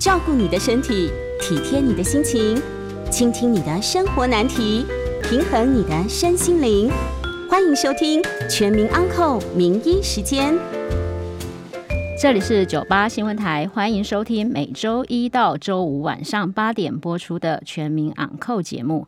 照顾你的身体，体贴你的心情，倾听你的生活难题，平衡你的身心灵。欢迎收听《全民安扣名医时间》。这里是九八新闻台，欢迎收听每周一到周五晚上八点播出的《全民昂扣》节目。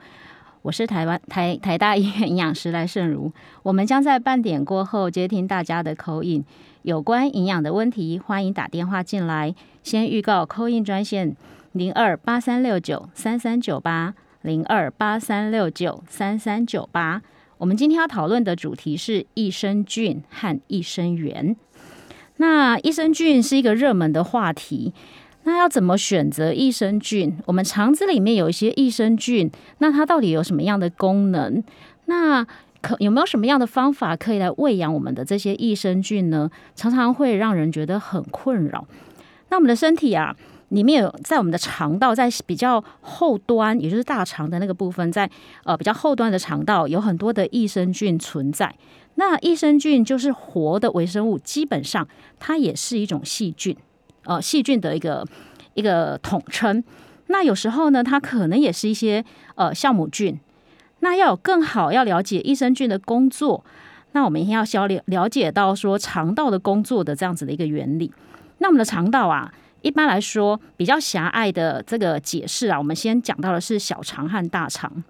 我是台湾台台大医院营养师赖胜如，我们将在半点过后接听大家的口音，有关营养的问题，欢迎打电话进来。先预告扣印专线零二八三六九三三九八零二八三六九三三九八。我们今天要讨论的主题是益生菌和益生元。那益生菌是一个热门的话题。那要怎么选择益生菌？我们肠子里面有一些益生菌，那它到底有什么样的功能？那可有没有什么样的方法可以来喂养我们的这些益生菌呢？常常会让人觉得很困扰。那我们的身体啊，里面有在我们的肠道，在比较后端，也就是大肠的那个部分，在呃比较后端的肠道，有很多的益生菌存在。那益生菌就是活的微生物，基本上它也是一种细菌。呃，细菌的一个一个统称。那有时候呢，它可能也是一些呃酵母菌。那要有更好要了解益生菌的工作，那我们一定要消了了解到说肠道的工作的这样子的一个原理。那我们的肠道啊，一般来说比较狭隘的这个解释啊，我们先讲到的是小肠和大肠。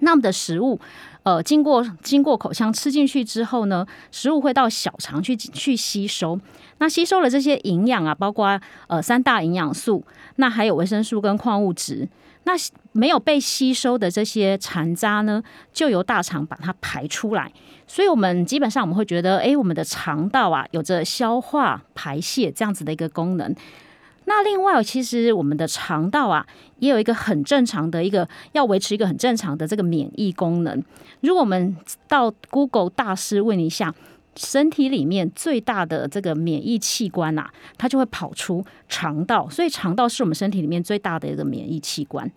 那我们的食物。呃，经过经过口腔吃进去之后呢，食物会到小肠去去吸收。那吸收了这些营养啊，包括呃三大营养素，那还有维生素跟矿物质。那没有被吸收的这些残渣呢，就由大肠把它排出来。所以，我们基本上我们会觉得，哎，我们的肠道啊，有着消化排泄这样子的一个功能。那另外，其实我们的肠道啊，也有一个很正常的一个要维持一个很正常的这个免疫功能。如果我们到 Google 大师问一下，身体里面最大的这个免疫器官呐，它就会跑出肠道。所以肠道是我们身体里面最大的一个免疫器官。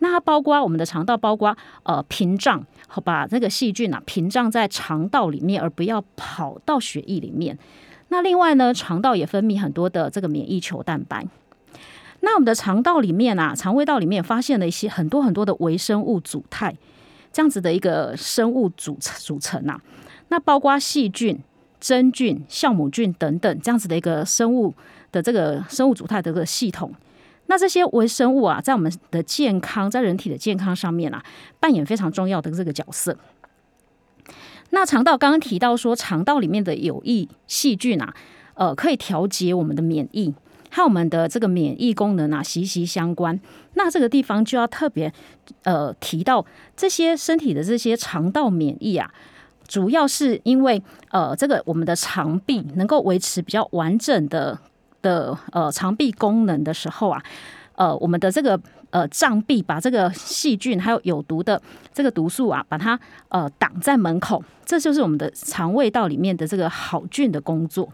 那它包括我们的肠道，包括呃屏障，好把这个细菌啊屏障在肠道里面，而不要跑到血液里面。那另外呢，肠道也分泌很多的这个免疫球蛋白。那我们的肠道里面啊，肠胃道里面发现了一些很多很多的微生物组态，这样子的一个生物组组成啊。那包括细菌、真菌、酵母菌等等这样子的一个生物的这个生物组态的这个系统。那这些微生物啊，在我们的健康，在人体的健康上面啊，扮演非常重要的这个角色。那肠道刚刚提到说，肠道里面的有益细菌啊，呃，可以调节我们的免疫，和我们的这个免疫功能啊息息相关。那这个地方就要特别呃提到，这些身体的这些肠道免疫啊，主要是因为呃这个我们的肠壁能够维持比较完整的的呃肠壁功能的时候啊。呃，我们的这个呃脏壁把这个细菌还有有毒的这个毒素啊，把它呃挡在门口，这就是我们的肠胃道里面的这个好菌的工作。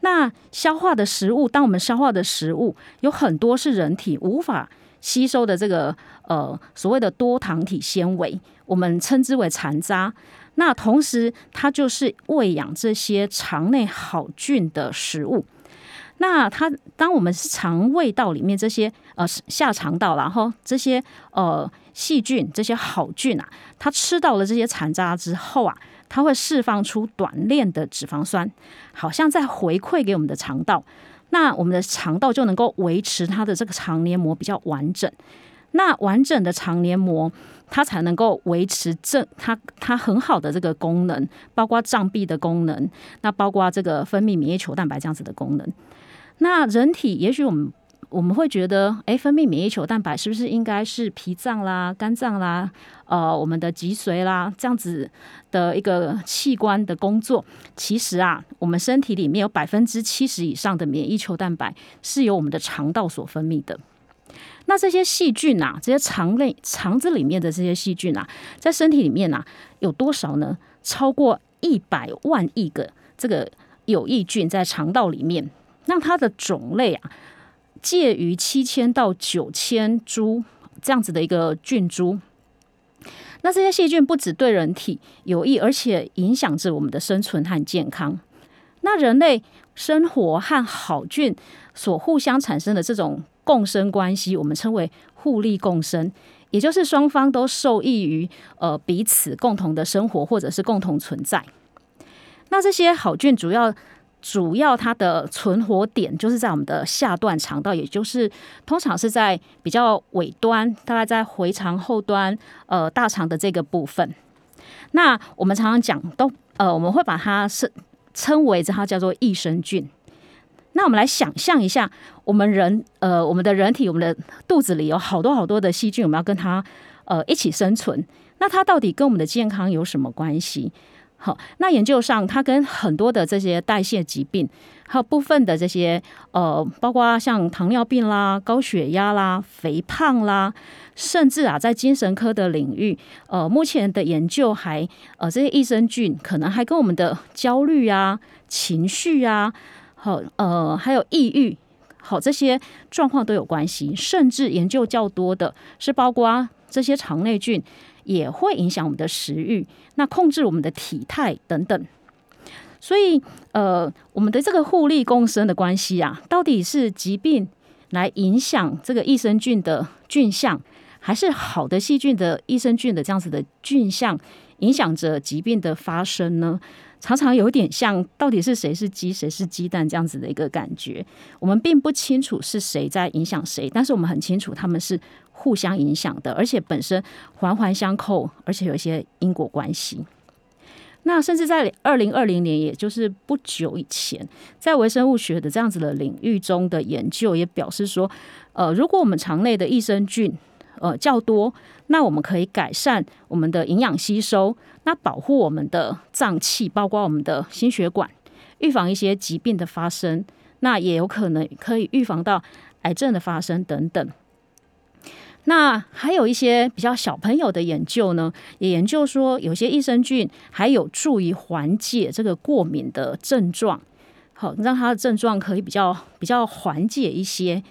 那消化的食物，当我们消化的食物有很多是人体无法吸收的这个呃所谓的多糖体纤维，我们称之为残渣。那同时，它就是喂养这些肠内好菌的食物。那它，当我们是肠胃道里面这些呃下肠道，然后这些呃细菌、这些好菌啊，它吃到了这些残渣之后啊，它会释放出短链的脂肪酸，好像在回馈给我们的肠道。那我们的肠道就能够维持它的这个肠黏膜比较完整。那完整的肠黏膜，它才能够维持正它它很好的这个功能，包括障壁的功能，那包括这个分泌免疫球蛋白这样子的功能。那人体也许我们我们会觉得，哎，分泌免疫球蛋白是不是应该是脾脏啦、肝脏啦、呃，我们的脊髓啦这样子的一个器官的工作？其实啊，我们身体里面有百分之七十以上的免疫球蛋白是由我们的肠道所分泌的。那这些细菌啊，这些肠内肠子里面的这些细菌啊，在身体里面啊，有多少呢？超过一百万亿个这个有益菌在肠道里面。那它的种类啊，介于七千到九千株这样子的一个菌株。那这些细菌不止对人体有益，而且影响着我们的生存和健康。那人类生活和好菌所互相产生的这种共生关系，我们称为互利共生，也就是双方都受益于呃彼此共同的生活或者是共同存在。那这些好菌主要。主要它的存活点就是在我们的下段肠道，也就是通常是在比较尾端，大概在回肠后端，呃，大肠的这个部分。那我们常常讲，都呃，我们会把它是称为这它叫做益生菌。那我们来想象一下，我们人呃，我们的人体，我们的肚子里有好多好多的细菌，我们要跟它呃一起生存。那它到底跟我们的健康有什么关系？好，那研究上，它跟很多的这些代谢疾病，还有部分的这些呃，包括像糖尿病啦、高血压啦、肥胖啦，甚至啊，在精神科的领域，呃，目前的研究还呃，这些益生菌可能还跟我们的焦虑啊、情绪啊，好呃，还有抑郁，好这些状况都有关系。甚至研究较多的是，包括这些肠内菌。也会影响我们的食欲，那控制我们的体态等等。所以，呃，我们的这个互利共生的关系啊，到底是疾病来影响这个益生菌的菌相，还是好的细菌的益生菌的这样子的菌相影响着疾病的发生呢？常常有点像，到底是谁是鸡，谁是鸡蛋这样子的一个感觉。我们并不清楚是谁在影响谁，但是我们很清楚他们是。互相影响的，而且本身环环相扣，而且有一些因果关系。那甚至在二零二零年，也就是不久以前，在微生物学的这样子的领域中的研究也表示说，呃，如果我们肠内的益生菌呃较多，那我们可以改善我们的营养吸收，那保护我们的脏器，包括我们的心血管，预防一些疾病的发生，那也有可能可以预防到癌症的发生等等。那还有一些比较小朋友的研究呢，也研究说有些益生菌还有助于缓解这个过敏的症状，好让它的症状可以比较比较缓解一些。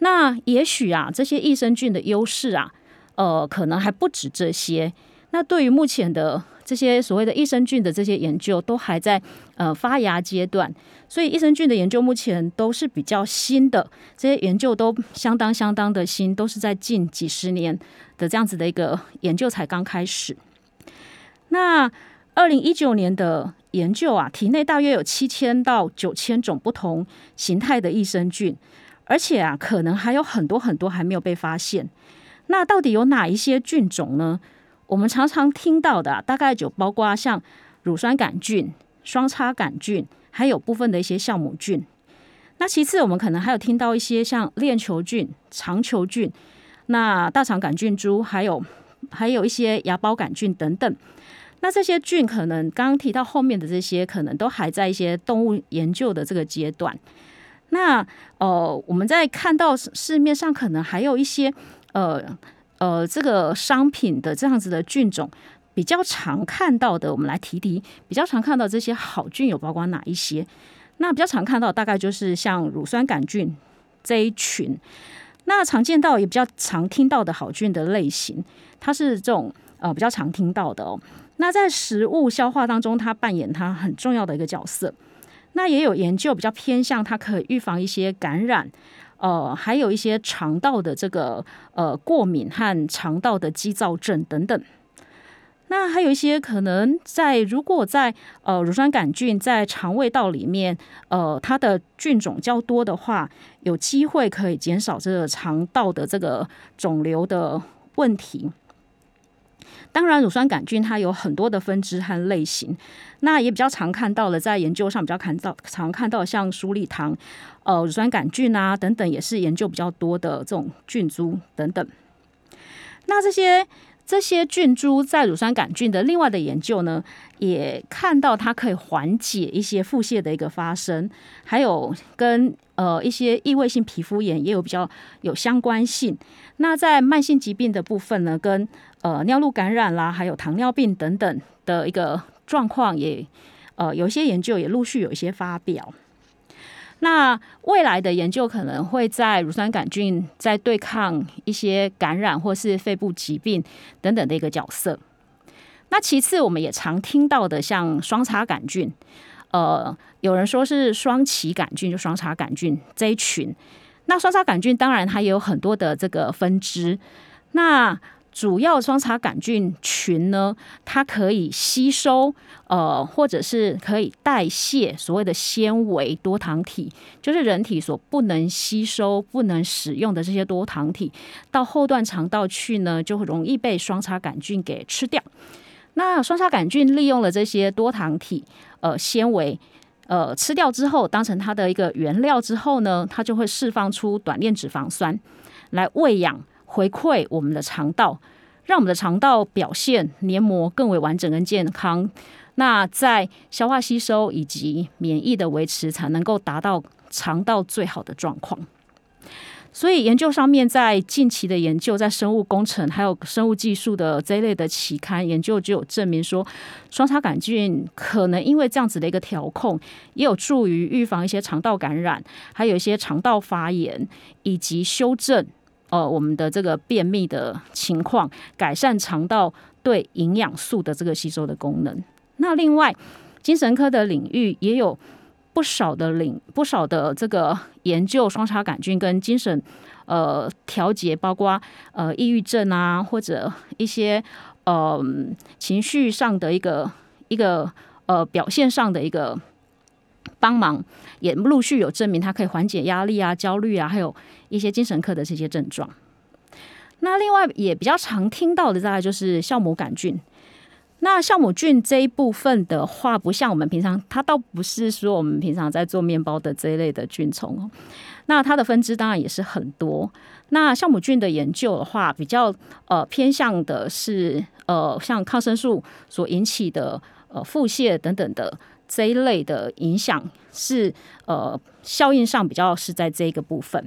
那也许啊，这些益生菌的优势啊，呃，可能还不止这些。那对于目前的这些所谓的益生菌的这些研究，都还在呃发芽阶段。所以益生菌的研究目前都是比较新的，这些研究都相当相当的新，都是在近几十年的这样子的一个研究才刚开始。那二零一九年的研究啊，体内大约有七千到九千种不同形态的益生菌，而且啊，可能还有很多很多还没有被发现。那到底有哪一些菌种呢？我们常常听到的，大概就包括像乳酸杆菌、双叉杆菌。还有部分的一些酵母菌，那其次我们可能还有听到一些像链球菌、肠球菌，那大肠杆菌株，还有还有一些芽孢杆菌等等。那这些菌可能刚刚提到后面的这些，可能都还在一些动物研究的这个阶段。那呃，我们在看到市面上可能还有一些呃呃这个商品的这样子的菌种。比较常看到的，我们来提提。比较常看到这些好菌有包括哪一些？那比较常看到大概就是像乳酸杆菌这一群。那常见到也比较常听到的好菌的类型，它是这种呃比较常听到的哦。那在食物消化当中，它扮演它很重要的一个角色。那也有研究比较偏向它可以预防一些感染，呃，还有一些肠道的这个呃过敏和肠道的肌躁症等等。那还有一些可能在，如果在呃乳酸杆菌在肠胃道里面，呃它的菌种较多的话，有机会可以减少这个肠道的这个肿瘤的问题。当然，乳酸杆菌它有很多的分支和类型，那也比较常看到了，在研究上比较看到常看到像鼠李糖、呃乳酸杆菌啊等等，也是研究比较多的这种菌株等等。那这些。这些菌株在乳酸杆菌的另外的研究呢，也看到它可以缓解一些腹泻的一个发生，还有跟呃一些异位性皮肤炎也有比较有相关性。那在慢性疾病的部分呢，跟呃尿路感染啦，还有糖尿病等等的一个状况，也呃有一些研究也陆续有一些发表。那未来的研究可能会在乳酸杆菌在对抗一些感染或是肺部疾病等等的一个角色。那其次，我们也常听到的像双叉杆菌，呃，有人说是双歧杆菌，就双叉杆菌这一群。那双叉杆菌当然它也有很多的这个分支。那主要双叉杆菌群呢，它可以吸收呃，或者是可以代谢所谓的纤维多糖体，就是人体所不能吸收、不能使用的这些多糖体，到后段肠道去呢，就容易被双叉杆菌给吃掉。那双叉杆菌利用了这些多糖体呃纤维呃吃掉之后，当成它的一个原料之后呢，它就会释放出短链脂肪酸来喂养。回馈我们的肠道，让我们的肠道表现黏膜更为完整跟健康。那在消化吸收以及免疫的维持，才能够达到肠道最好的状况。所以研究上面，在近期的研究，在生物工程还有生物技术的这一类的期刊研究，就有证明说，双叉杆菌可能因为这样子的一个调控，也有助于预防一些肠道感染，还有一些肠道发炎以及修正。呃，我们的这个便秘的情况，改善肠道对营养素的这个吸收的功能。那另外，精神科的领域也有不少的领不少的这个研究双叉杆菌跟精神呃调节，包括呃抑郁症啊，或者一些呃情绪上的一个一个呃表现上的一个帮忙，也陆续有证明它可以缓解压力啊、焦虑啊，还有。一些精神科的这些症状，那另外也比较常听到的，大概就是酵母杆菌。那酵母菌这一部分的话，不像我们平常，它倒不是说我们平常在做面包的这一类的菌虫哦。那它的分支当然也是很多。那酵母菌的研究的话，比较呃偏向的是呃像抗生素所引起的呃腹泻等等的这一类的影响，是呃效应上比较是在这个部分。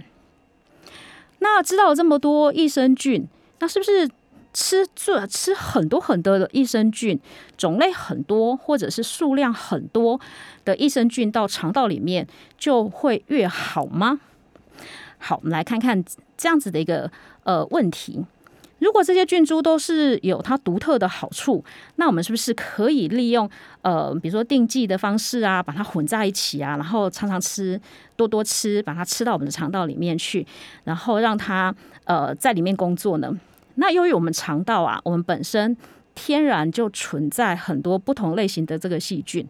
那知道了这么多益生菌，那是不是吃这吃很多很多的益生菌，种类很多或者是数量很多的益生菌到肠道里面就会越好吗？好，我们来看看这样子的一个呃问题。如果这些菌株都是有它独特的好处，那我们是不是可以利用呃，比如说定剂的方式啊，把它混在一起啊，然后常常吃，多多吃，把它吃到我们的肠道里面去，然后让它呃在里面工作呢？那由于我们肠道啊，我们本身天然就存在很多不同类型的这个细菌，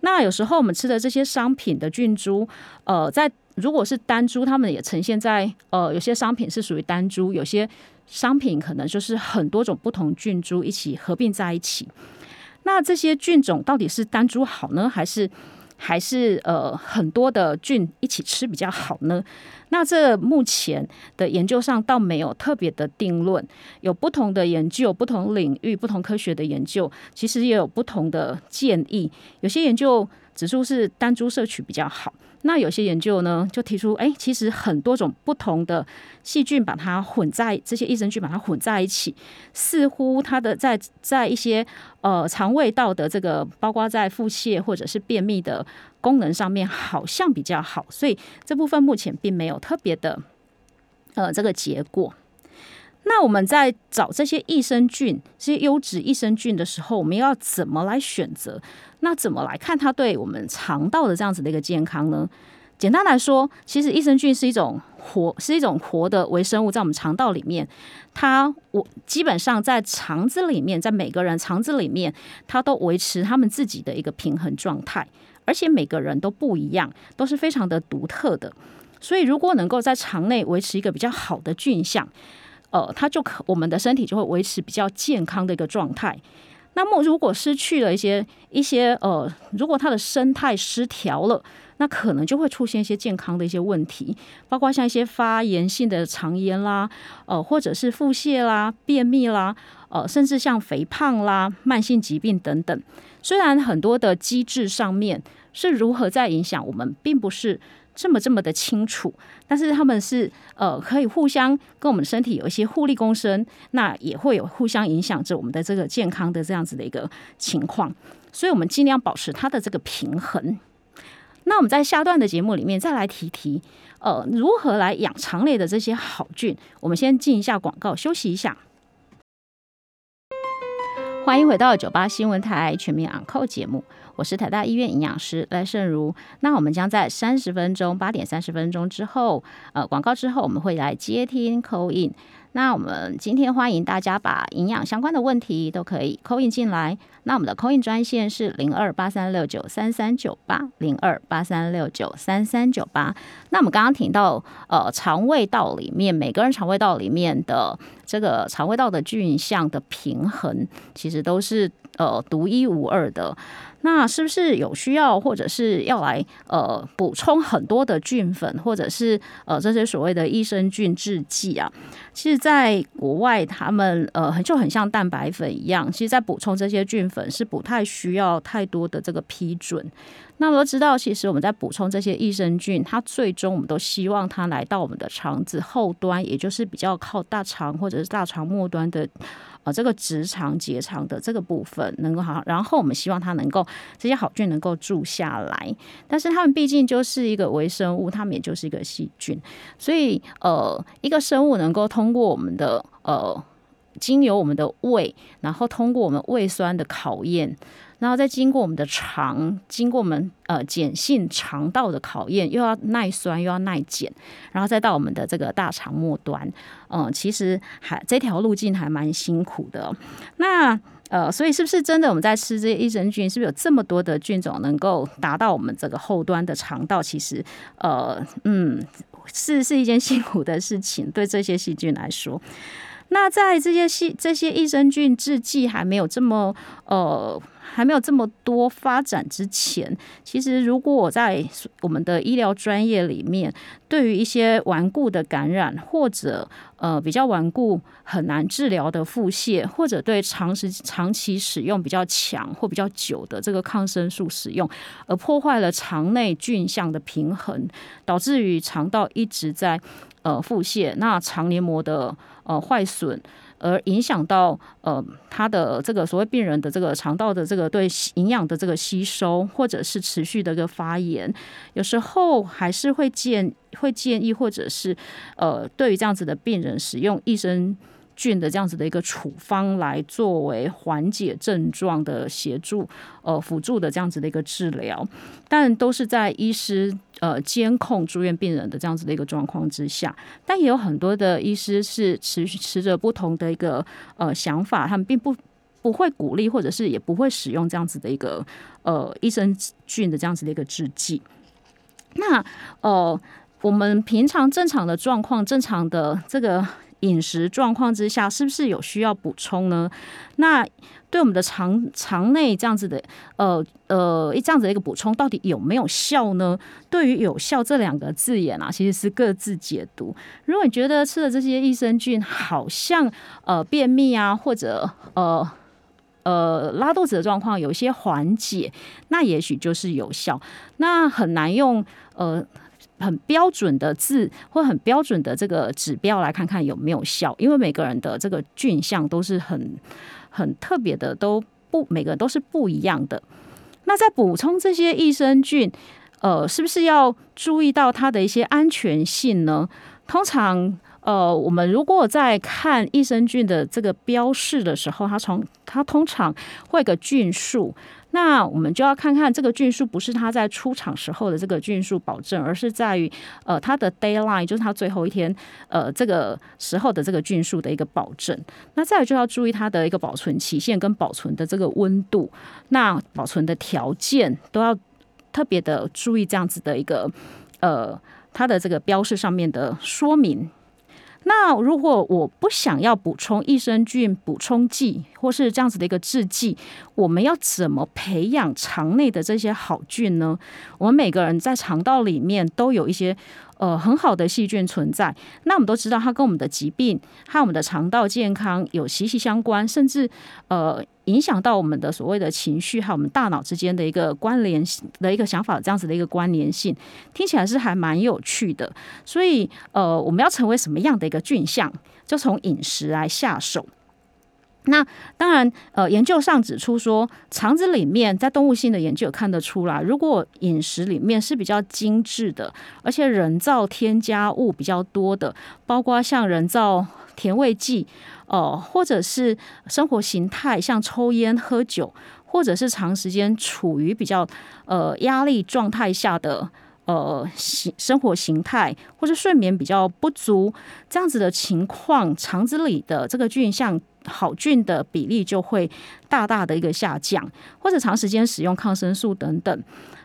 那有时候我们吃的这些商品的菌株，呃，在如果是单株，它们也呈现在呃，有些商品是属于单株，有些。商品可能就是很多种不同菌株一起合并在一起，那这些菌种到底是单株好呢，还是还是呃很多的菌一起吃比较好呢？那这目前的研究上倒没有特别的定论，有不同的研究、不同领域、不同科学的研究，其实也有不同的建议。有些研究指出是单株摄取比较好。那有些研究呢，就提出，哎，其实很多种不同的细菌把它混在这些益生菌把它混在一起，似乎它的在在一些呃肠胃道的这个，包括在腹泻或者是便秘的功能上面，好像比较好，所以这部分目前并没有特别的呃这个结果。那我们在找这些益生菌、这些优质益生菌的时候，我们要怎么来选择？那怎么来看它对我们肠道的这样子的一个健康呢？简单来说，其实益生菌是一种活，是一种活的微生物，在我们肠道里面，它我基本上在肠子里面，在每个人肠子里面，它都维持他们自己的一个平衡状态，而且每个人都不一样，都是非常的独特的。所以，如果能够在肠内维持一个比较好的菌相，呃，它就可我们的身体就会维持比较健康的一个状态。那么，如果失去了一些一些呃，如果它的生态失调了，那可能就会出现一些健康的一些问题，包括像一些发炎性的肠炎啦，呃，或者是腹泻啦、便秘啦，呃，甚至像肥胖啦、慢性疾病等等。虽然很多的机制上面是如何在影响我们，并不是。这么这么的清楚，但是他们是呃可以互相跟我们身体有一些互利共生，那也会有互相影响着我们的这个健康的这样子的一个情况，所以我们尽量保持它的这个平衡。那我们在下段的节目里面再来提提，呃，如何来养肠内的这些好菌。我们先进一下广告，休息一下。欢迎回到九八新闻台全民昂扣节目。我是台大医院营养师赖胜如。那我们将在三十分钟，八点三十分钟之后，呃，广告之后，我们会来接听 call in。那我们今天欢迎大家把营养相关的问题都可以 call in 进来。那我们的 call in 专线是零二八三六九三三九八零二八三六九三三九八。那我们刚刚提到，呃，肠胃道里面每个人肠胃道里面的这个肠胃道的菌相的平衡，其实都是呃独一无二的。那是不是有需要，或者是要来呃补充很多的菌粉，或者是呃这些所谓的益生菌制剂啊？其实，在国外，他们呃很就很像蛋白粉一样，其实在补充这些菌粉是不太需要太多的这个批准。那我都知道，其实我们在补充这些益生菌，它最终我们都希望它来到我们的肠子后端，也就是比较靠大肠或者是大肠末端的。呃这个直肠结肠的这个部分能够好，然后我们希望它能够这些好菌能够住下来，但是它们毕竟就是一个微生物，它们也就是一个细菌，所以呃，一个生物能够通过我们的呃，经由我们的胃，然后通过我们胃酸的考验。然后再经过我们的肠，经过我们呃碱性肠道的考验，又要耐酸又要耐碱，然后再到我们的这个大肠末端，嗯，其实还这条路径还蛮辛苦的。那呃，所以是不是真的我们在吃这些益生菌，是不是有这么多的菌种能够达到我们这个后端的肠道？其实呃嗯，是是一件辛苦的事情，对这些细菌来说。那在这些细这些益生菌制剂还没有这么呃。还没有这么多发展之前，其实如果我在我们的医疗专业里面，对于一些顽固的感染，或者呃比较顽固很难治疗的腹泻，或者对长时长期使用比较强或比较久的这个抗生素使用，而破坏了肠内菌相的平衡，导致于肠道一直在呃腹泻，那肠黏膜的呃坏损。而影响到呃他的这个所谓病人的这个肠道的这个对营养的这个吸收，或者是持续的一个发炎，有时候还是会建会建议，或者是呃对于这样子的病人使用益生。菌的这样子的一个处方来作为缓解症状的协助，呃，辅助的这样子的一个治疗，但都是在医师呃监控住院病人的这样子的一个状况之下，但也有很多的医师是持持着不同的一个呃想法，他们并不不会鼓励，或者是也不会使用这样子的一个呃益生菌的这样子的一个制剂。那呃，我们平常正常的状况，正常的这个。饮食状况之下，是不是有需要补充呢？那对我们的肠肠内这样子的，呃呃，这样子的一个补充，到底有没有效呢？对于有效这两个字眼啊，其实是各自解读。如果你觉得吃了这些益生菌，好像呃便秘啊，或者呃呃拉肚子的状况有一些缓解，那也许就是有效。那很难用呃。很标准的字或很标准的这个指标来看看有没有效，因为每个人的这个菌相都是很很特别的，都不每个人都是不一样的。那在补充这些益生菌，呃，是不是要注意到它的一些安全性呢？通常，呃，我们如果在看益生菌的这个标示的时候，它从它通常会个菌数。那我们就要看看这个菌数不是它在出厂时候的这个菌数保证，而是在于呃它的 d a y l i n e 就是它最后一天呃这个时候的这个菌数的一个保证。那再就要注意它的一个保存期限跟保存的这个温度，那保存的条件都要特别的注意这样子的一个呃它的这个标识上面的说明。那如果我不想要补充益生菌补充剂，或是这样子的一个制剂，我们要怎么培养肠内的这些好菌呢？我们每个人在肠道里面都有一些。呃，很好的细菌存在，那我们都知道它跟我们的疾病和我们的肠道健康有息息相关，甚至呃影响到我们的所谓的情绪和我们大脑之间的一个关联的一个想法，这样子的一个关联性，听起来是还蛮有趣的。所以呃，我们要成为什么样的一个菌相，就从饮食来下手。那当然，呃，研究上指出说，肠子里面在动物性的研究看得出来，如果饮食里面是比较精致的，而且人造添加物比较多的，包括像人造甜味剂，哦，或者是生活形态像抽烟、喝酒，或者是长时间处于比较呃压力状态下的呃生活形态，或者睡眠比较不足这样子的情况，肠子里的这个菌像好菌的比例就会大大的一个下降，或者长时间使用抗生素等等。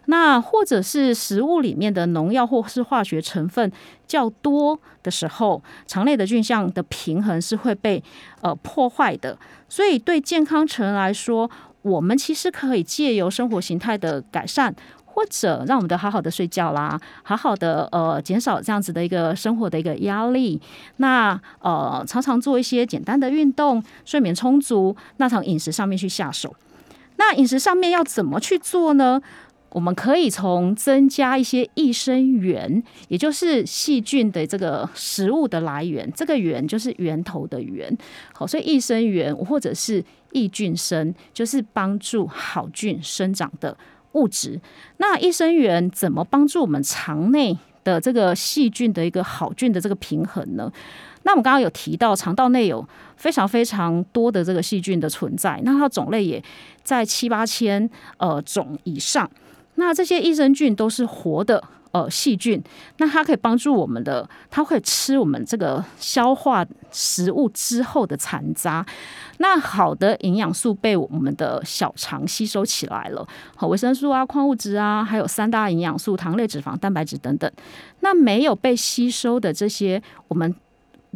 那或者是食物里面的农药或是化学成分较多的时候，肠内的菌相的平衡是会被呃破坏的。所以对健康成人来说，我们其实可以借由生活形态的改善，或者让我们的好好的睡觉啦，好好的呃减少这样子的一个生活的一个压力。那呃常常做一些简单的运动，睡眠充足，那从饮食上面去下手。那饮食上面要怎么去做呢？我们可以从增加一些益生元，也就是细菌的这个食物的来源，这个源就是源头的源。好，所以益生元或者是益菌生，就是帮助好菌生长的物质。那益生元怎么帮助我们肠内的这个细菌的一个好菌的这个平衡呢？那我们刚刚有提到，肠道内有非常非常多的这个细菌的存在，那它种类也在七八千呃种以上。那这些益生菌都是活的呃细菌，那它可以帮助我们的，它会吃我们这个消化食物之后的残渣。那好的营养素被我们的小肠吸收起来了，好维生素啊、矿物质啊，还有三大营养素、糖类、脂肪、蛋白质等等。那没有被吸收的这些，我们。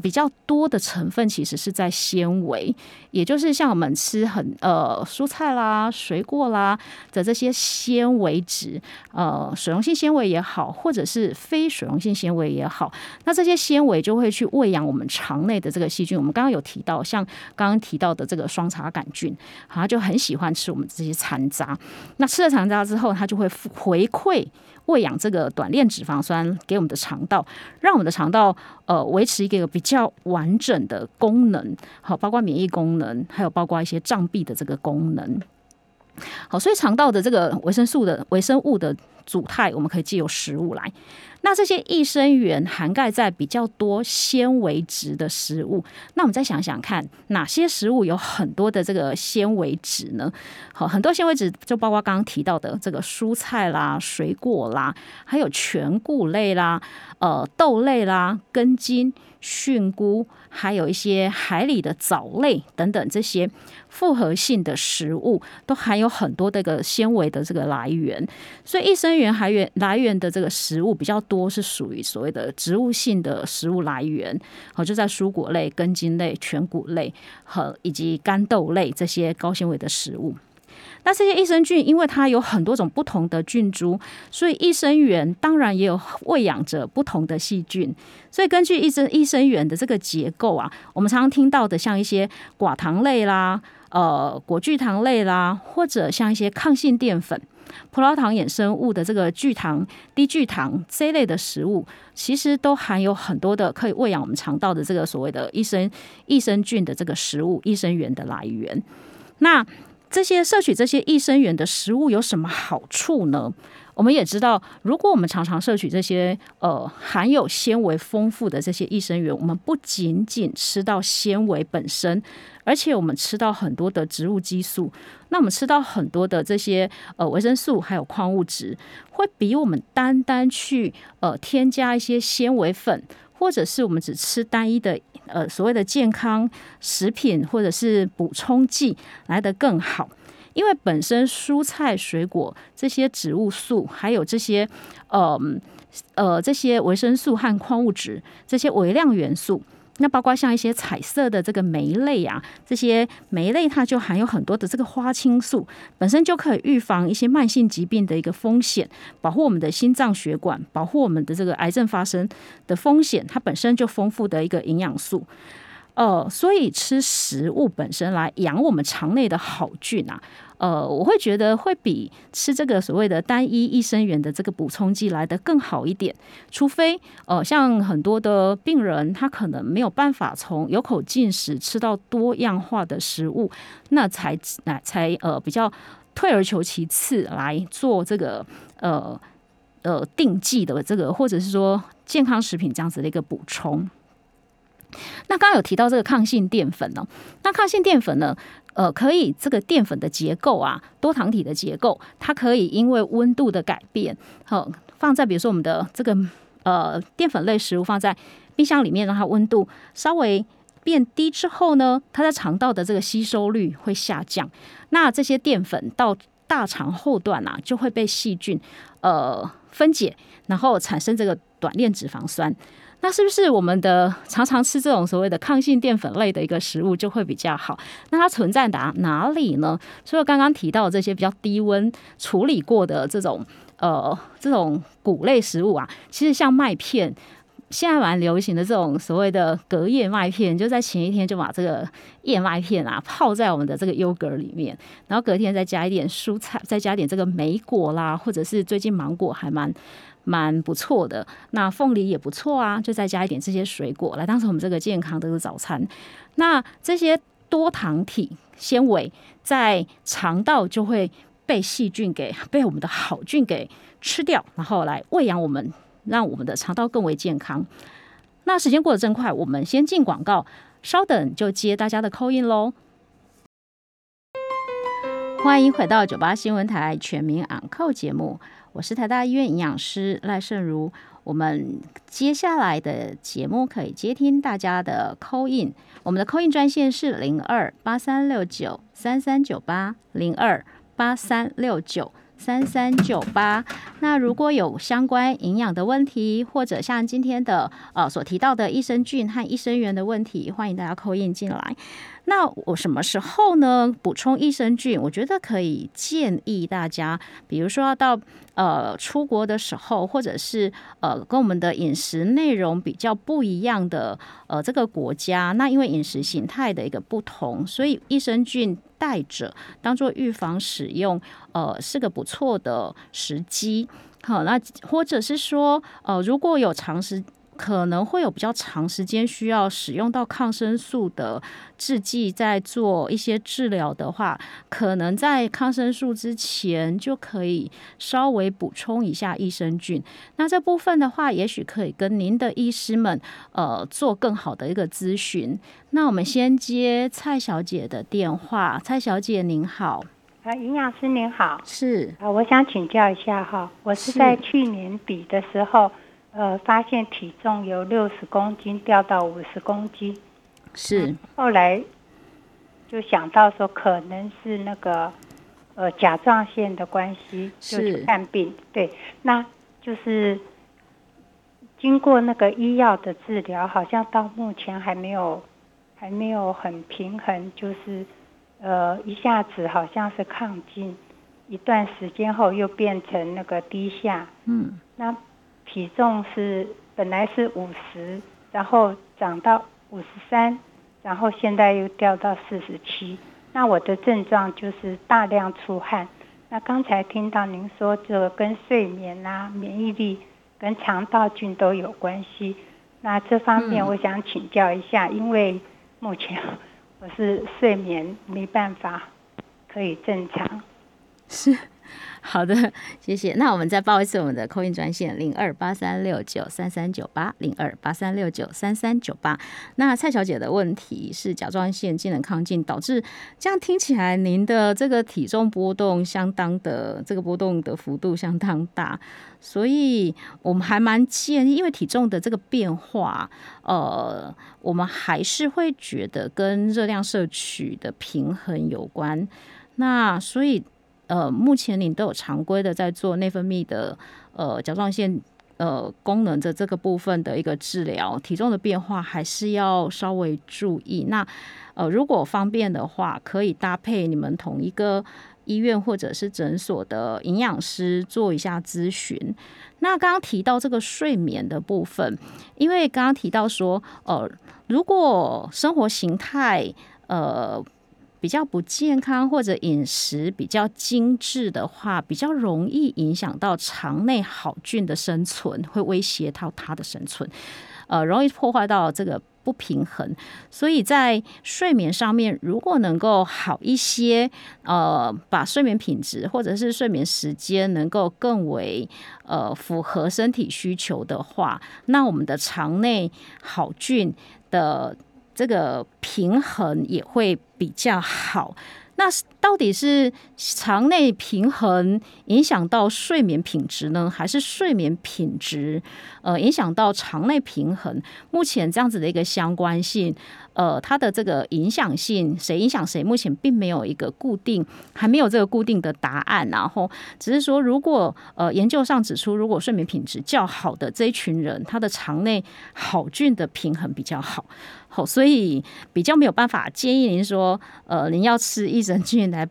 比较多的成分其实是在纤维，也就是像我们吃很呃蔬菜啦、水果啦的这些纤维质，呃水溶性纤维也好，或者是非水溶性纤维也好，那这些纤维就会去喂养我们肠内的这个细菌。我们刚刚有提到，像刚刚提到的这个双叉杆菌，它就很喜欢吃我们这些残渣。那吃了残渣之后，它就会回馈。喂养这个短链脂肪酸给我们的肠道，让我们的肠道呃维持一个比较完整的功能，好，包括免疫功能，还有包括一些障壁的这个功能。好，所以肠道的这个维生素的微生物的组态，我们可以借由食物来。那这些益生元涵盖在比较多纤维质的食物，那我们再想想看，哪些食物有很多的这个纤维质呢？好，很多纤维质就包括刚刚提到的这个蔬菜啦、水果啦，还有全谷类啦、呃豆类啦、根茎。菌菇，还有一些海里的藻类等等，这些复合性的食物都含有很多这个纤维的这个来源，所以益生元还源来源的这个食物比较多，是属于所谓的植物性的食物来源，好就在蔬果类、根茎类、全谷类和以及干豆类这些高纤维的食物。那这些益生菌，因为它有很多种不同的菌株，所以益生元当然也有喂养着不同的细菌。所以根据益生益生元的这个结构啊，我们常常听到的像一些寡糖类啦、呃果聚糖类啦，或者像一些抗性淀粉、葡萄糖衍生物的这个聚糖、低聚糖这一类的食物，其实都含有很多的可以喂养我们肠道的这个所谓的益生益生菌的这个食物益生元的来源。那这些摄取这些益生元的食物有什么好处呢？我们也知道，如果我们常常摄取这些呃含有纤维丰富的这些益生元，我们不仅仅吃到纤维本身，而且我们吃到很多的植物激素，那我们吃到很多的这些呃维生素还有矿物质，会比我们单单去呃添加一些纤维粉。或者是我们只吃单一的呃所谓的健康食品，或者是补充剂来得更好，因为本身蔬菜水果这些植物素，还有这些呃呃这些维生素和矿物质这些微量元素。那包括像一些彩色的这个酶类啊，这些酶类它就含有很多的这个花青素，本身就可以预防一些慢性疾病的一个风险，保护我们的心脏血管，保护我们的这个癌症发生的风险，它本身就丰富的一个营养素。呃，所以吃食物本身来养我们肠内的好菌啊，呃，我会觉得会比吃这个所谓的单一益生元的这个补充剂来的更好一点。除非呃，像很多的病人，他可能没有办法从有口进食吃到多样化的食物，那才那才呃比较退而求其次来做这个呃呃定剂的这个，或者是说健康食品这样子的一个补充。那刚刚有提到这个抗性淀粉呢，那抗性淀粉呢，呃，可以这个淀粉的结构啊，多糖体的结构，它可以因为温度的改变，好放在比如说我们的这个呃淀粉类食物放在冰箱里面，让它温度稍微变低之后呢，它在肠道的这个吸收率会下降，那这些淀粉到大肠后段啊，就会被细菌呃分解，然后产生这个短链脂肪酸。那是不是我们的常常吃这种所谓的抗性淀粉类的一个食物就会比较好？那它存在哪哪里呢？除了刚刚提到这些比较低温处理过的这种呃这种谷类食物啊，其实像麦片，现在蛮流行的这种所谓的隔夜麦片，就在前一天就把这个燕麦片啊泡在我们的这个优格里面，然后隔天再加一点蔬菜，再加点这个莓果啦，或者是最近芒果还蛮。蛮不错的，那凤梨也不错啊，就再加一点这些水果来当成我们这个健康的早餐。那这些多糖体纤维在肠道就会被细菌给被我们的好菌给吃掉，然后来喂养我们，让我们的肠道更为健康。那时间过得真快，我们先进广告，稍等就接大家的扣印喽。欢迎回到九八新闻台全民昂扣节目。我是台大医院营养师赖胜如，我们接下来的节目可以接听大家的 call in，我们的 call in 专线是零二八三六九三三九八零二八三六九三三九八。那如果有相关营养的问题，或者像今天的呃所提到的益生菌和益生元的问题，欢迎大家 call in 进来。那我什么时候呢？补充益生菌，我觉得可以建议大家，比如说要到呃出国的时候，或者是呃跟我们的饮食内容比较不一样的呃这个国家，那因为饮食形态的一个不同，所以益生菌带着当做预防使用，呃是个不错的时机。好，那或者是说呃如果有长时可能会有比较长时间需要使用到抗生素的制剂，在做一些治疗的话，可能在抗生素之前就可以稍微补充一下益生菌。那这部分的话，也许可以跟您的医师们呃做更好的一个咨询。那我们先接蔡小姐的电话，蔡小姐您好，啊，营养师您好，是啊，我想请教一下哈，我是在去年底的时候。呃，发现体重由六十公斤掉到五十公斤，是后来就想到说可能是那个呃甲状腺的关系，就去看病。对，那就是经过那个医药的治疗，好像到目前还没有还没有很平衡，就是呃一下子好像是亢进，一段时间后又变成那个低下。嗯，那。体重是本来是五十，然后长到五十三，然后现在又掉到四十七。那我的症状就是大量出汗。那刚才听到您说这个跟睡眠啊、免疫力跟肠道菌都有关系。那这方面我想请教一下，因为目前我是睡眠没办法可以正常。是。好的，谢谢。那我们再报一次我们的扣印专线零二八三六九三三九八零二八三六九三三九八。那蔡小姐的问题是甲状腺机能亢进导致，这样听起来您的这个体重波动相当的，这个波动的幅度相当大，所以我们还蛮建议，因为体重的这个变化，呃，我们还是会觉得跟热量摄取的平衡有关。那所以。呃，目前你都有常规的在做内分泌的呃甲状腺呃功能的这个部分的一个治疗，体重的变化还是要稍微注意。那呃，如果方便的话，可以搭配你们同一个医院或者是诊所的营养师做一下咨询。那刚刚提到这个睡眠的部分，因为刚刚提到说，呃，如果生活形态呃。比较不健康或者饮食比较精致的话，比较容易影响到肠内好菌的生存，会威胁到它的生存，呃，容易破坏到这个不平衡，所以在睡眠上面，如果能够好一些，呃，把睡眠品质或者是睡眠时间能够更为呃符合身体需求的话，那我们的肠内好菌的这个平衡也会比较好。那到底是肠内平衡影响到睡眠品质呢，还是睡眠品质呃影响到肠内平衡？目前这样子的一个相关性，呃，它的这个影响性，谁影响谁，目前并没有一个固定，还没有这个固定的答案。然后只是说，如果呃研究上指出，如果睡眠品质较好的这一群人，他的肠内好菌的平衡比较好。所以比较没有办法建议您说，呃，您要吃益生菌来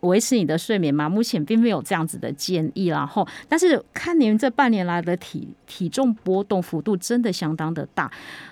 维持你的睡眠吗？目前并没有这样子的建议，然后，但是看您这半年来的体体重波动幅度真的相当的大，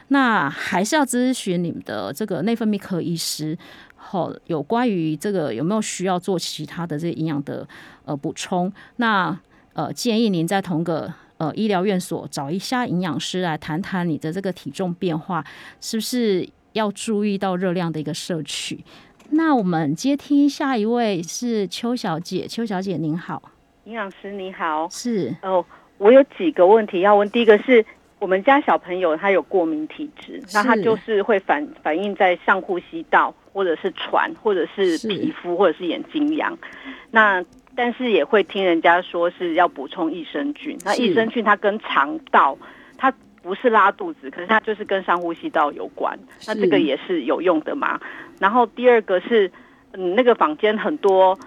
那还是要咨询你们的这个内分泌科医师，好，有关于这个有没有需要做其他的这营养的呃补充，那呃建议您在同个。呃，医疗院所找一下营养师来谈谈你的这个体重变化，是不是要注意到热量的一个摄取？那我们接听下一位是邱小姐，邱小姐您好，营养师你好，是哦，我有几个问题要问。第一个是我们家小朋友他有过敏体质，那他就是会反反映在上呼吸道，或者是喘，或者是皮肤，或者是眼睛痒。那但是也会听人家说是要补充益生菌，那益生菌它跟肠道，它不是拉肚子，可是它就是跟上呼吸道有关，那这个也是有用的嘛。然后第二个是，嗯，那个坊间很多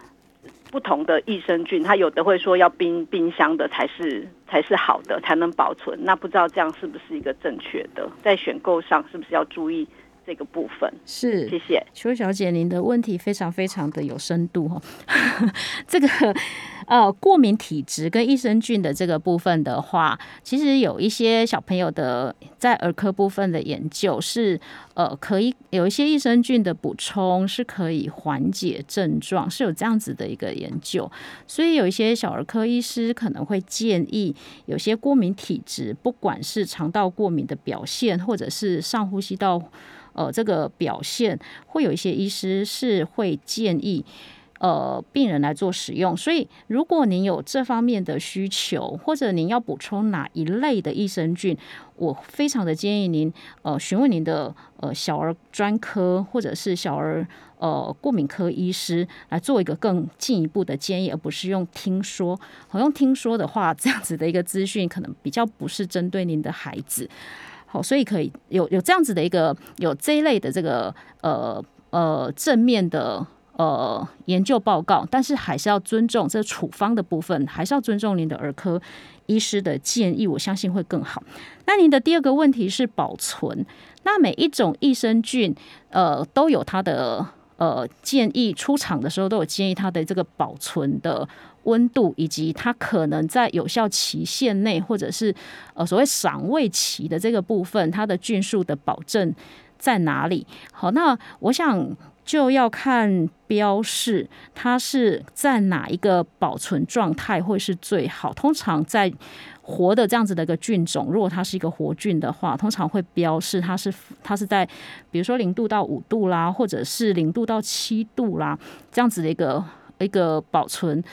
不同的益生菌，它有的会说要冰冰箱的才是才是好的，才能保存。那不知道这样是不是一个正确的，在选购上是不是要注意？这个部分是，谢谢邱小姐，您的问题非常非常的有深度哈。这个呃，过敏体质跟益生菌的这个部分的话，其实有一些小朋友的在儿科部分的研究是呃，可以有一些益生菌的补充是可以缓解症状，是有这样子的一个研究。所以有一些小儿科医师可能会建议，有些过敏体质，不管是肠道过敏的表现，或者是上呼吸道。呃，这个表现会有一些医师是会建议呃病人来做使用，所以如果您有这方面的需求，或者您要补充哪一类的益生菌，我非常的建议您呃询问您的呃小儿专科或者是小儿呃过敏科医师来做一个更进一步的建议，而不是用听说。好用听说的话，这样子的一个资讯可能比较不是针对您的孩子。好，所以可以有有这样子的一个有这一类的这个呃呃正面的呃研究报告，但是还是要尊重这处方的部分，还是要尊重您的儿科医师的建议，我相信会更好。那您的第二个问题是保存，那每一种益生菌呃都有它的呃建议，出厂的时候都有建议它的这个保存的。温度以及它可能在有效期限内，或者是呃所谓赏味期的这个部分，它的菌数的保证在哪里？好，那我想就要看标示，它是在哪一个保存状态会是最好。通常在活的这样子的一个菌种，如果它是一个活菌的话，通常会标示它是它是在比如说零度到五度啦，或者是零度到七度啦这样子的一个一个保存。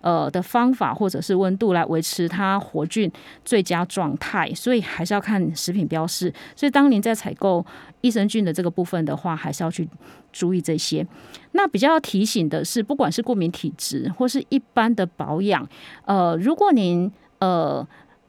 呃的方法或者是温度来维持它活菌最佳状态，所以还是要看食品标示。所以当您在采购益生菌的这个部分的话，还是要去注意这些。那比较要提醒的是，不管是过敏体质或是一般的保养，呃，如果您呃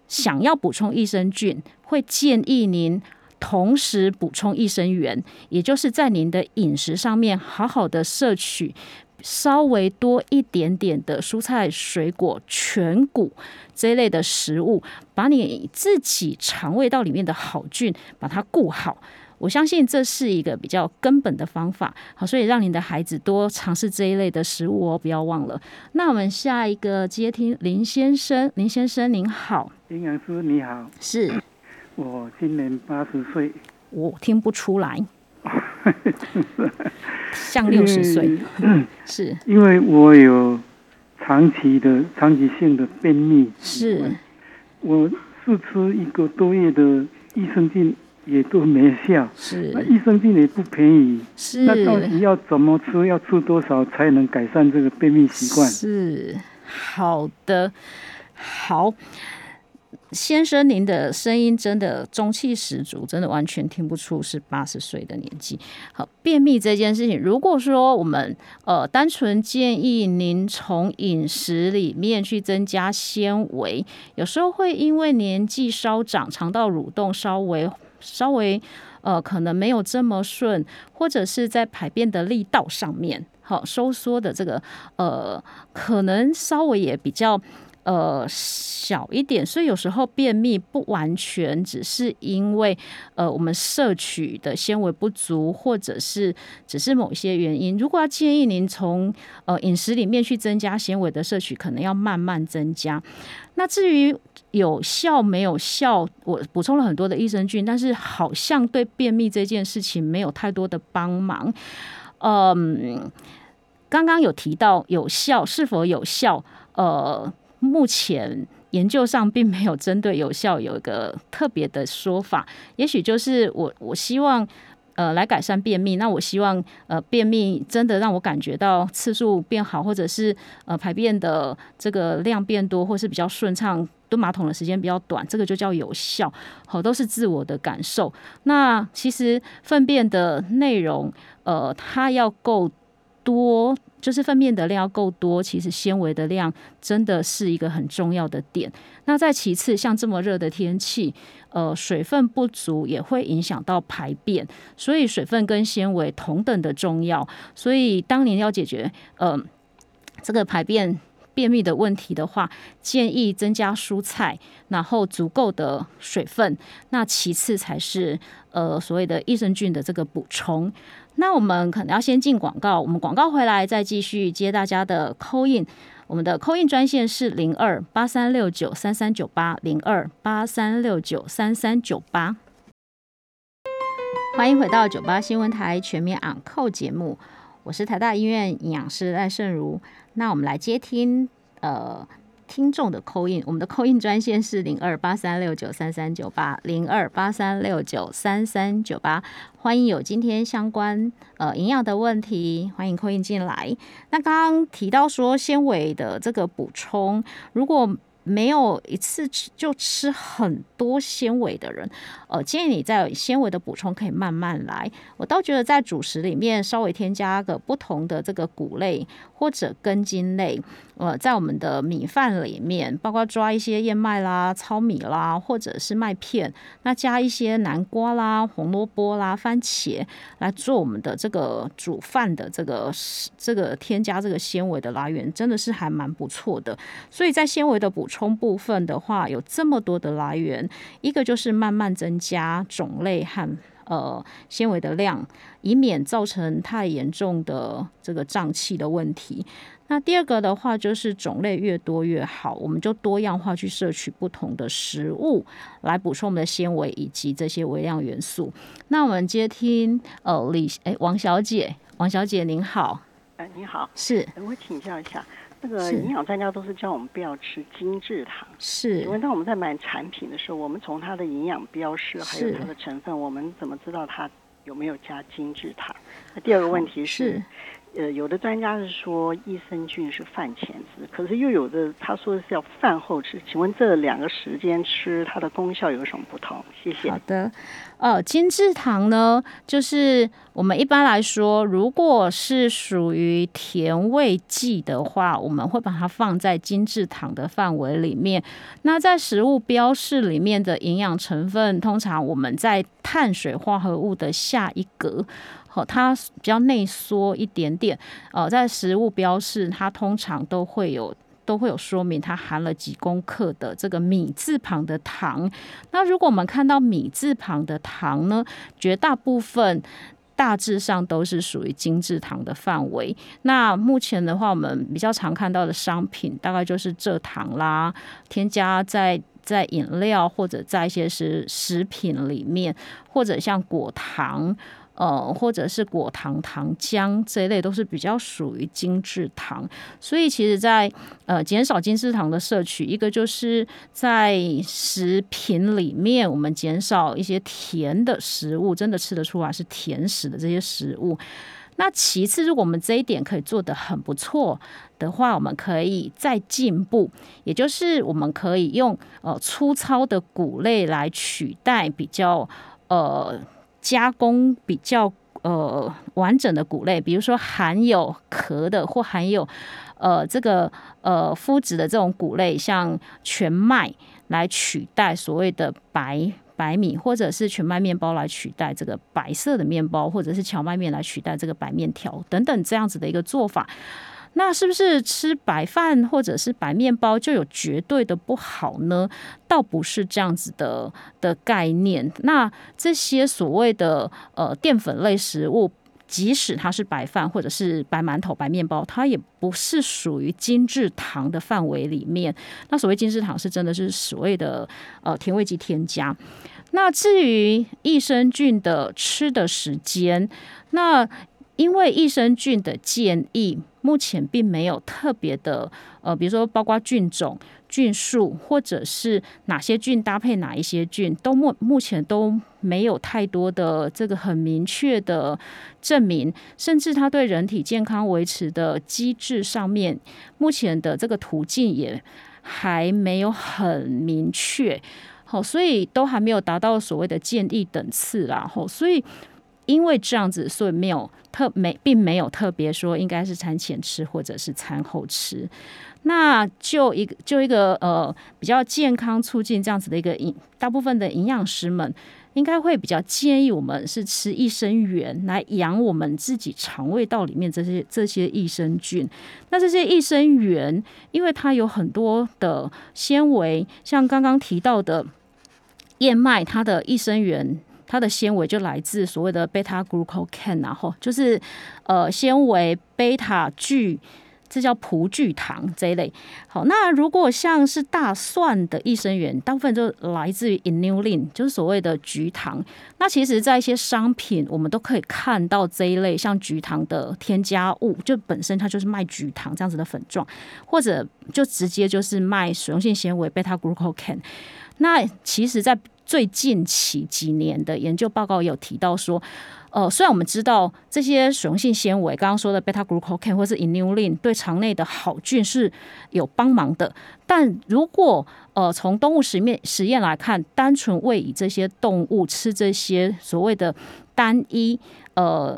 想要补充益生菌，会建议您同时补充益生元，也就是在您的饮食上面好好的摄取。稍微多一点点的蔬菜、水果、全谷这一类的食物，把你自己肠胃道里面的好菌把它顾好，我相信这是一个比较根本的方法。好，所以让你的孩子多尝试这一类的食物哦，不要忘了。那我们下一个接听林先生，林先生您好，林养师你好，是我今年八十岁，我听不出来。像六十岁，是，因为我有长期的、长期性的便秘，是，我试吃一个多月的益生菌也都没效。是，那益生菌也不便宜。是，那到底要怎么吃？要吃多少才能改善这个便秘习惯？是，好的，好。先生，您的声音真的中气十足，真的完全听不出是八十岁的年纪。好，便秘这件事情，如果说我们呃单纯建议您从饮食里面去增加纤维，有时候会因为年纪稍长，肠道蠕动稍微稍微呃可能没有这么顺，或者是在排便的力道上面，好收缩的这个呃可能稍微也比较。呃，小一点，所以有时候便秘不完全只是因为呃我们摄取的纤维不足，或者是只是某些原因。如果要建议您从呃饮食里面去增加纤维的摄取，可能要慢慢增加。那至于有效没有效，我补充了很多的益生菌，但是好像对便秘这件事情没有太多的帮忙。嗯，刚刚有提到有效是否有效？呃。目前研究上并没有针对有效有一个特别的说法，也许就是我我希望呃来改善便秘，那我希望呃便秘真的让我感觉到次数变好，或者是呃排便的这个量变多，或是比较顺畅，蹲马桶的时间比较短，这个就叫有效。好，都是自我的感受。那其实粪便的内容呃它要够多。就是粪便的量够多，其实纤维的量真的是一个很重要的点。那再其次，像这么热的天气，呃，水分不足也会影响到排便，所以水分跟纤维同等的重要。所以当您要解决呃这个排便便秘的问题的话，建议增加蔬菜，然后足够的水分。那其次才是呃所谓的益生菌的这个补充。那我们可能要先进广告，我们广告回来再继续接大家的扣印。我们的扣印专线是零二八三六九三三九八零二八三六九三三九八。欢迎回到九八新闻台全面昂扣节目，我是台大医院营养师赖胜如。那我们来接听呃。听众的扣印，我们的扣印专线是零二八三六九三三九八零二八三六九三三九八，欢迎有今天相关呃营养的问题，欢迎扣印进来。那刚刚提到说纤维的这个补充，如果没有一次吃就吃很多纤维的人，呃，建议你在纤维的补充可以慢慢来。我倒觉得在主食里面稍微添加个不同的这个谷类或者根茎类。呃，在我们的米饭里面，包括抓一些燕麦啦、糙米啦，或者是麦片，那加一些南瓜啦、红萝卜啦、番茄来做我们的这个煮饭的这个这个添加这个纤维的来源，真的是还蛮不错的。所以在纤维的补充部分的话，有这么多的来源，一个就是慢慢增加种类和呃纤维的量，以免造成太严重的这个胀气的问题。那第二个的话，就是种类越多越好，我们就多样化去摄取不同的食物，来补充我们的纤维以及这些微量元素。那我们接听呃李哎王小姐，王小姐您好，哎你好，是，我请教一下，那个营养专家都是叫我们不要吃精制糖，是，因为当我们在买产品的时候，我们从它的营养标识还有它的成分，我们怎么知道它有没有加精制糖？那第二个问题是。呃，有的专家是说益生菌是饭前吃，可是又有的他说是要饭后吃。请问这两个时间吃它的功效有什么不同？谢谢。好的，呃，精制糖呢，就是我们一般来说，如果是属于甜味剂的话，我们会把它放在精制糖的范围里面。那在食物标示里面的营养成分，通常我们在碳水化合物的下一格。它比较内缩一点点。呃，在食物标示，它通常都会有都会有说明它含了几公克的这个米字旁的糖。那如果我们看到米字旁的糖呢，绝大部分大致上都是属于精制糖的范围。那目前的话，我们比较常看到的商品，大概就是蔗糖啦，添加在。在饮料或者在一些食食品里面，或者像果糖，呃，或者是果糖、糖浆这一类，都是比较属于精制糖。所以，其实，在呃减少精制糖的摄取，一个就是在食品里面，我们减少一些甜的食物，真的吃得出来是甜食的这些食物。那其次，如果我们这一点可以做得很不错的话，我们可以再进步，也就是我们可以用呃粗糙的谷类来取代比较呃加工比较呃完整的谷类，比如说含有壳的或含有呃这个呃麸质的这种谷类，像全麦来取代所谓的白。白米或者是全麦面包来取代这个白色的面包，或者是荞麦面来取代这个白面条等等这样子的一个做法，那是不是吃白饭或者是白面包就有绝对的不好呢？倒不是这样子的的概念。那这些所谓的呃淀粉类食物。即使它是白饭或者是白馒头、白面包，它也不是属于精制糖的范围里面。那所谓精制糖是真的是所谓的呃甜味剂添加。那至于益生菌的吃的时间，那因为益生菌的建议目前并没有特别的呃，比如说包括菌种。菌数或者是哪些菌搭配哪一些菌，都目目前都没有太多的这个很明确的证明，甚至它对人体健康维持的机制上面，目前的这个途径也还没有很明确。好，所以都还没有达到所谓的建议等次啦。后所以因为这样子，所以没有特没并没有特别说应该是餐前吃或者是餐后吃。那就一个就一个呃比较健康促进这样子的一个营，大部分的营养师们应该会比较建议我们是吃益生元来养我们自己肠胃道里面这些这些益生菌。那这些益生元，因为它有很多的纤维，像刚刚提到的燕麦，它的益生元，它的纤维就来自所谓的贝塔 glucan，然后就是呃纤维贝塔聚。这叫葡聚糖这一类。好，那如果像是大蒜的益生元，大部分就来自于 inulin，就是所谓的菊糖。那其实，在一些商品，我们都可以看到这一类像菊糖的添加物，就本身它就是卖菊糖这样子的粉状，或者就直接就是卖水溶性纤维贝塔 glucan。那其实，在最近期几年的研究报告有提到说。呃，虽然我们知道这些水溶性纤维，刚刚说的 beta glucan 或是 inulin 对肠内的好菌是有帮忙的，但如果呃从动物实验实验来看，单纯喂以这些动物吃这些所谓的单一呃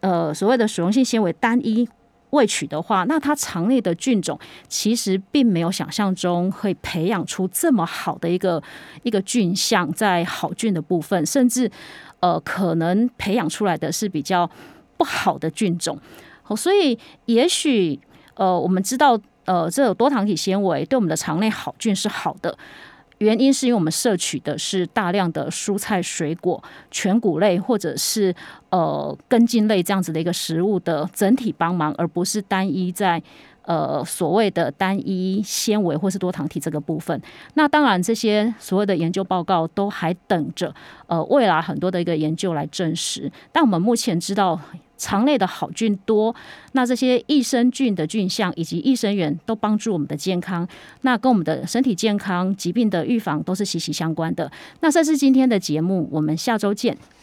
呃所谓的水溶性纤维单一喂取的话，那它肠内的菌种其实并没有想象中会培养出这么好的一个一个菌相，在好菌的部分，甚至。呃，可能培养出来的是比较不好的菌种，好，所以也许呃，我们知道呃，这多糖体纤维对我们的肠内好菌是好的，原因是因为我们摄取的是大量的蔬菜、水果、全谷类或者是呃根茎类这样子的一个食物的整体帮忙，而不是单一在。呃，所谓的单一纤维或是多糖体这个部分，那当然这些所谓的研究报告都还等着呃未来很多的一个研究来证实。但我们目前知道肠内的好菌多，那这些益生菌的菌相以及益生元都帮助我们的健康，那跟我们的身体健康、疾病的预防都是息息相关的。那这是今天的节目，我们下周见。